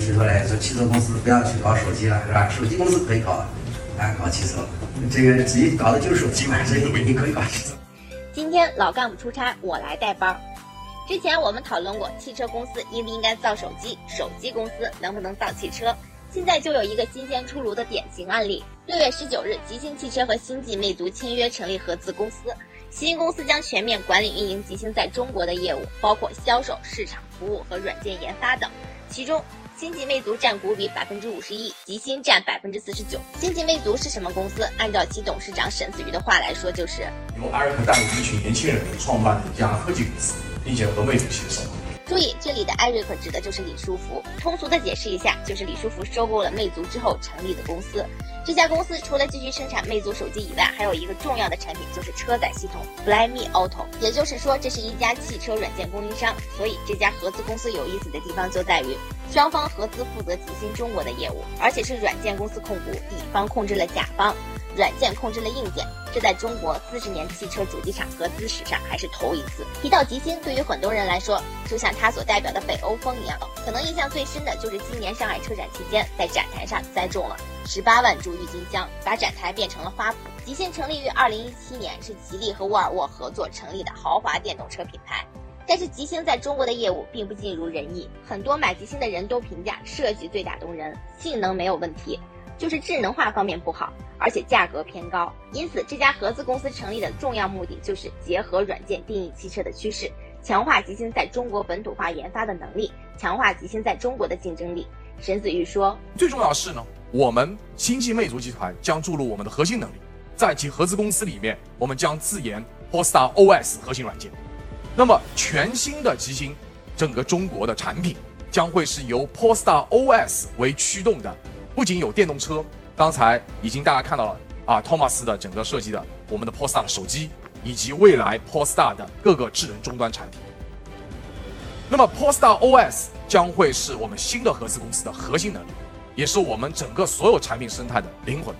提出来说，汽车公司不要去搞手机了，是吧？手机公司可以搞，啊，搞汽车，这个自己搞的就是手机嘛，所以不一定可以搞汽车。今天老干部出差，我来带班。之前我们讨论过，汽车公司应不应该造手机，手机公司能不能造汽车。现在就有一个新鲜出炉的典型案例。六月十九日，吉星汽车和星际魅族签约成立合资公司，新公司将全面管理运营吉星在中国的业务，包括销售、市场服务和软件研发等。其中，星际魅族占股比百分之五十一，吉星占百分之四十九。星际魅族是什么公司？按照其董事长沈子瑜的话来说，就是由艾瑞克带领一群年轻人创办的一家科技公司，并且和魅族携手。注意，这里的艾瑞克指的就是李书福。通俗的解释一下，就是李书福收购了魅族之后成立的公司。这家公司除了继续生产魅族手机以外，还有一个重要的产品就是车载系统 Flyme Auto。也就是说，这是一家汽车软件供应商。所以，这家合资公司有意思的地方就在于，双方合资负责吉星中国的业务，而且是软件公司控股，乙方控制了甲方。软件控制了硬件，这在中国四十年汽车主机厂合资史上还是头一次。提到吉星，对于很多人来说，就像它所代表的北欧风一样，可能印象最深的就是今年上海车展期间，在展台上栽种了十八万株郁金香，把展台变成了花圃。吉星成立于二零一七年，是吉利和沃尔沃合作成立的豪华电动车品牌。但是吉星在中国的业务并不尽如人意，很多买吉星的人都评价设计最打动人，性能没有问题。就是智能化方面不好，而且价格偏高，因此这家合资公司成立的重要目的就是结合软件定义汽车的趋势，强化吉星在中国本土化研发的能力，强化吉星在中国的竞争力。沈子玉说：“最重要的是呢，我们星际魅族集团将注入我们的核心能力，在其合资公司里面，我们将自研 Polestar OS 核心软件。那么全新的吉星，整个中国的产品将会是由 Polestar OS 为驱动的。”不仅有电动车，刚才已经大家看到了啊托马斯的整个设计的我们的 Polestar 手机，以及未来 Polstar 的各个智能终端产品。那么 Polstar OS 将会是我们新的合资公司的核心能力，也是我们整个所有产品生态的灵魂。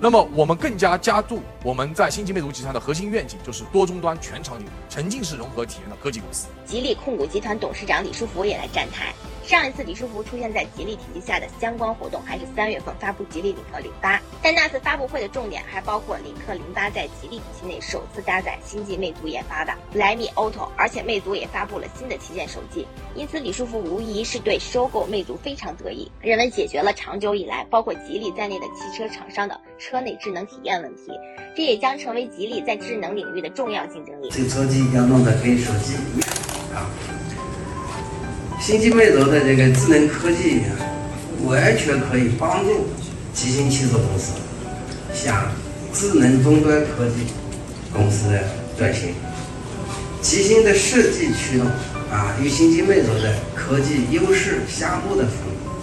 那么我们更加加注我们在星际魅族集团的核心愿景，就是多终端、全场景、沉浸式融合体验的科技公司。吉利控股集团董事长李书福也来站台。上一次李书福出现在吉利体系下的相关活动，还是三月份发布吉利领克零八。但那次发布会的重点还包括领克零八在吉利体系内首次搭载星际魅族研发的 Flyme Auto，而且魅族也发布了新的旗舰手机。因此，李书福无疑是对收购魅族非常得意，认为解决了长久以来包括吉利在内的汽车厂商的车内智能体验问题，这也将成为吉利在智能领域的重要竞争力。这个车机要弄得跟手机一样啊。星际魅族的这个智能科技，完全可以帮助吉星汽车公司向智能终端科技公司的转型。吉星的设计驱动啊，与星际魅族的科技优势相互的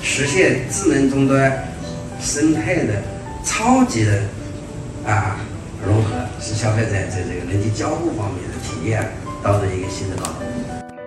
实现智能终端生态的超级的啊融合，使消费者在这个人机交互方面的体验到了一个新的高度。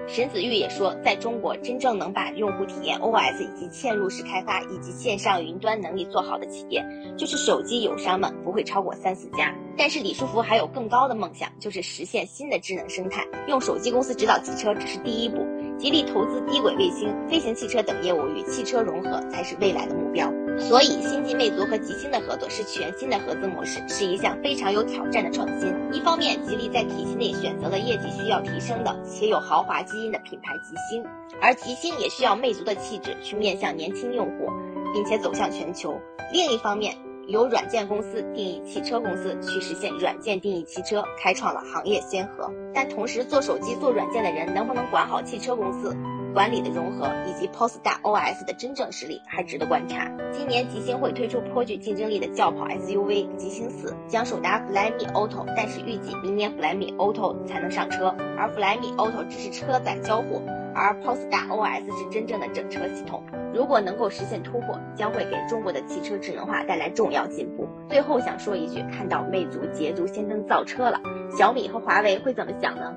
沈子玉也说，在中国真正能把用户体验、OS 以及嵌入式开发以及线上云端能力做好的企业，就是手机友商们不会超过三四家。但是李书福还有更高的梦想，就是实现新的智能生态。用手机公司指导汽车只是第一步，极力投资低轨卫星、飞行汽车等业务与汽车融合才是未来的目标。所以，星际魅族和吉星的合作是全新的合资模式，是一项非常有挑战的创新。一方面，吉利在体系内选择了业绩需要提升的且有豪华基因的品牌吉星，而吉星也需要魅族的气质去面向年轻用户，并且走向全球。另一方面，由软件公司定义汽车公司去实现软件定义汽车，开创了行业先河。但同时，做手机、做软件的人能不能管好汽车公司？管理的融合以及 POSDA OS 的真正实力还值得观察。今年吉星会推出颇具竞争力的轿跑 SUV 吉星四，将首搭 Flyme Auto，但是预计明年 Flyme Auto 才能上车。而 Flyme Auto 只是车载交互，而 POSDA OS 是真正的整车系统。如果能够实现突破，将会给中国的汽车智能化带来重要进步。最后想说一句，看到魅族捷足先登造车了，小米和华为会怎么想呢？